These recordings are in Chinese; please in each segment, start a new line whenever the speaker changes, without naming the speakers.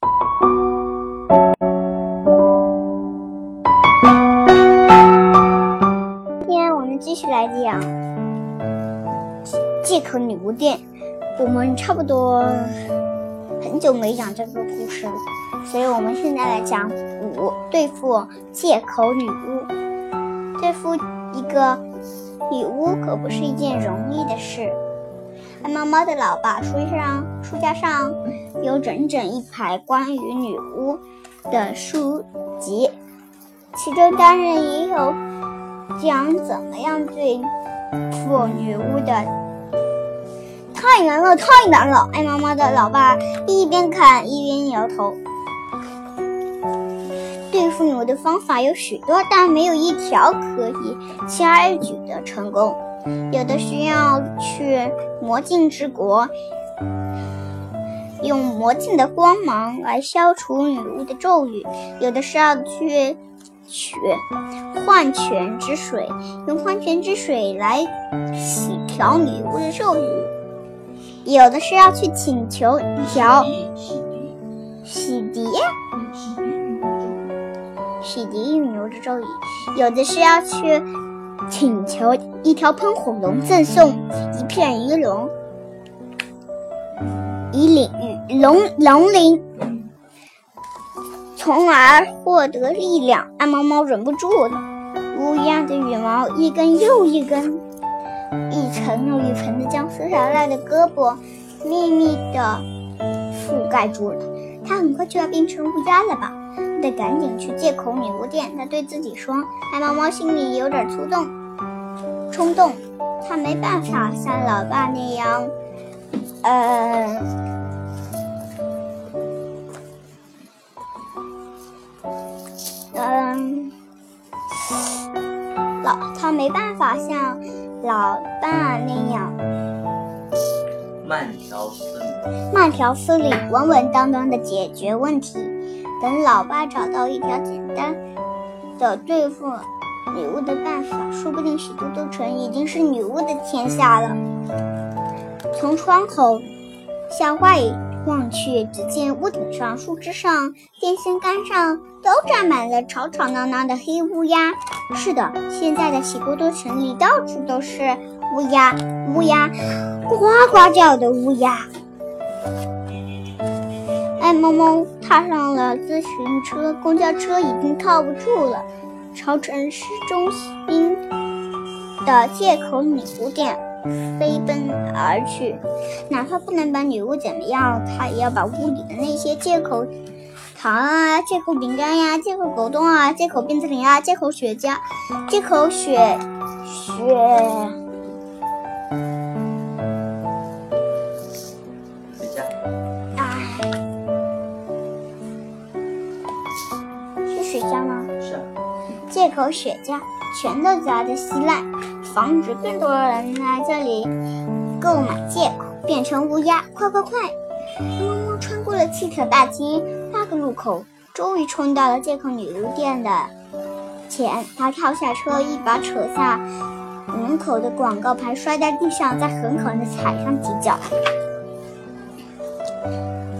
今天我们继续来讲借口女巫店。我们差不多很久没讲这个故事了，所以我们现在来讲五对付借口女巫。对付一个女巫可不是一件容易的事。爱猫猫的老爸书上书架上有整整一排关于女巫的书籍，其中当然也有讲怎么样对付女巫的。太难了，太难了！爱猫猫的老爸一边看一边摇头。对付女巫的方法有许多，但没有一条可以轻而易举的成功。有的需要去魔镜之国，用魔镜的光芒来消除女巫的咒语；有的是要去取幻泉之水，用幻泉之水来洗调女巫的咒语。有的是要去请求一条洗涤，洗涤女巫的咒语；有的是要去请求一条喷火龙赠送一片鱼龙，以领龙龙鳞，从而获得力量。爱猫猫忍不住了，乌鸦的羽毛一根又一根。一层又一层的将撕下来的胳膊密密的覆盖住了。他很快就要变成乌鸦了吧？得赶紧去借口女巫店。他对自己说。爱猫猫心里有点冲动，冲动。他没办法像老爸那样，呃，嗯，老他没办法像。老爸那样
慢条斯理，
慢条斯理、稳稳当当的解决问题。等老爸找到一条简单的对付女巫的办法，说不定许多都城已经是女巫的天下了。从窗口向外望去，只见屋顶上、树枝上、电线杆上都站满了吵吵闹闹的黑乌鸦。是的，现在的喜多多城里到处都是乌鸦，乌鸦，呱呱叫的乌鸦。爱猫猫踏上了自行车，公交车已经靠不住了，朝城市中心的借口女巫店飞奔而去。哪怕不能把女巫怎么样，他也要把屋里的那些借口。糖啊，借口饼干呀，借口果冻啊，借口冰淇淋啊，借口雪茄，借口雪雪，
雪茄，
啊，是雪茄吗？
是。
借口雪茄，全都砸的稀烂，防止更多的人来这里购买借口，变成乌鸦。快快快！猫猫穿过了汽车大街。八个路口，终于冲到了借口女巫店的前。他跳下车，一把扯下门口的广告牌，摔在地上，再狠狠地踩上几脚。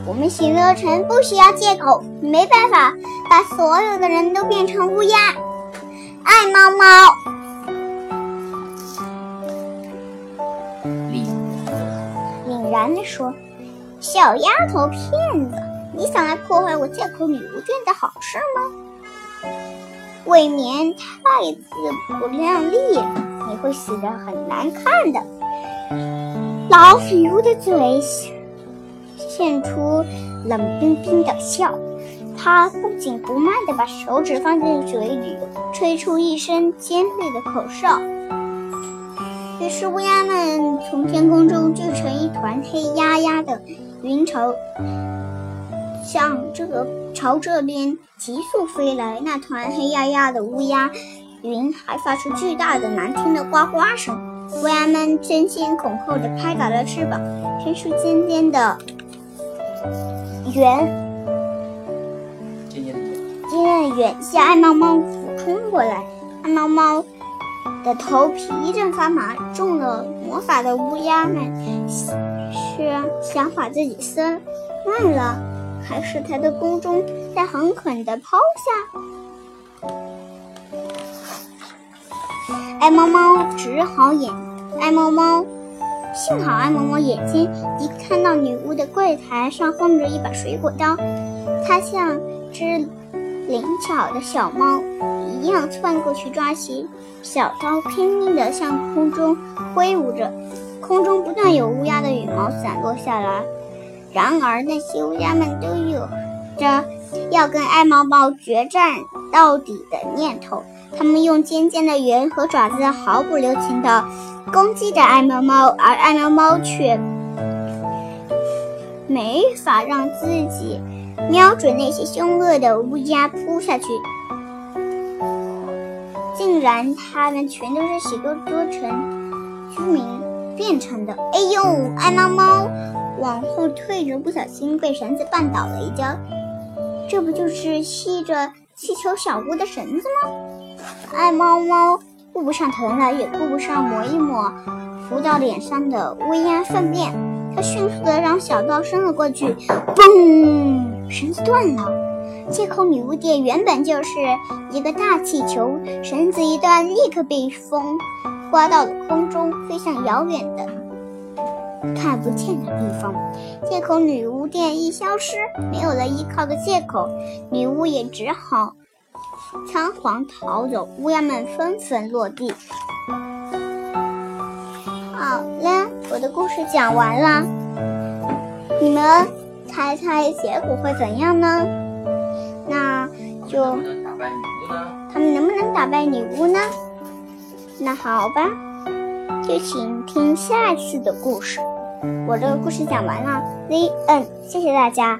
我们喜乐城不需要借口，没办法把所有的人都变成乌鸦。爱猫猫，然地说：“小丫头，骗子！”你想来破坏我借口女巫店的好事吗？未免太自不量力，你会死得很难看的。老女巫的嘴现出冷冰冰的笑，她不紧不慢地把手指放进嘴里，吹出一声尖利的口哨。于是乌鸦们从天空中聚成一团黑压压的云潮。向这个朝这边急速飞来，那团黑压压的乌鸦云还发出巨大的难听的呱呱声。乌鸦们争先恐后地拍打着翅膀，伸出尖尖的圆，
尖尖的
尖尖的圆向爱猫猫俯冲过来。爱猫猫的头皮一阵发麻，中了魔法的乌鸦们是想把自己撕烂了。还是他的宫中再狠狠地抛下？爱猫猫只好眼，爱猫猫，幸好爱猫猫眼睛一看到女巫的柜台上放着一把水果刀，它像只灵巧的小猫一样窜过去抓起小刀，拼命地向空中挥舞着，空中不断有乌鸦的羽毛散落下来。然而，那些乌鸦们都有着要跟爱猫猫决战到底的念头。它们用尖尖的圆和爪子毫不留情地攻击着爱猫猫，而爱猫猫却没法让自己瞄准那些凶恶的乌鸦扑下去。然，它们全都是许多多城居民变成的。哎呦，爱猫猫！往后退着，不小心被绳子绊倒了一跤。这不就是系着气球小屋的绳子吗？爱猫猫顾不上疼了，也顾不上抹一抹浮到脸上的乌鸦粪便，它迅速地让小刀伸了过去，嘣！绳子断了。借口女巫殿原本就是一个大气球，绳子一断，立刻被风刮到了空中，飞向遥远的。看不见的地方，借口女巫店一消失，没有了依靠的借口，女巫也只好仓皇逃走。乌鸦们纷纷落地。好了，我的故事讲完了，你们猜猜结果会怎样呢？他们能不能打败女巫呢？那好吧。就请听下一次的故事。我的故事讲完了，Z N，谢谢大家。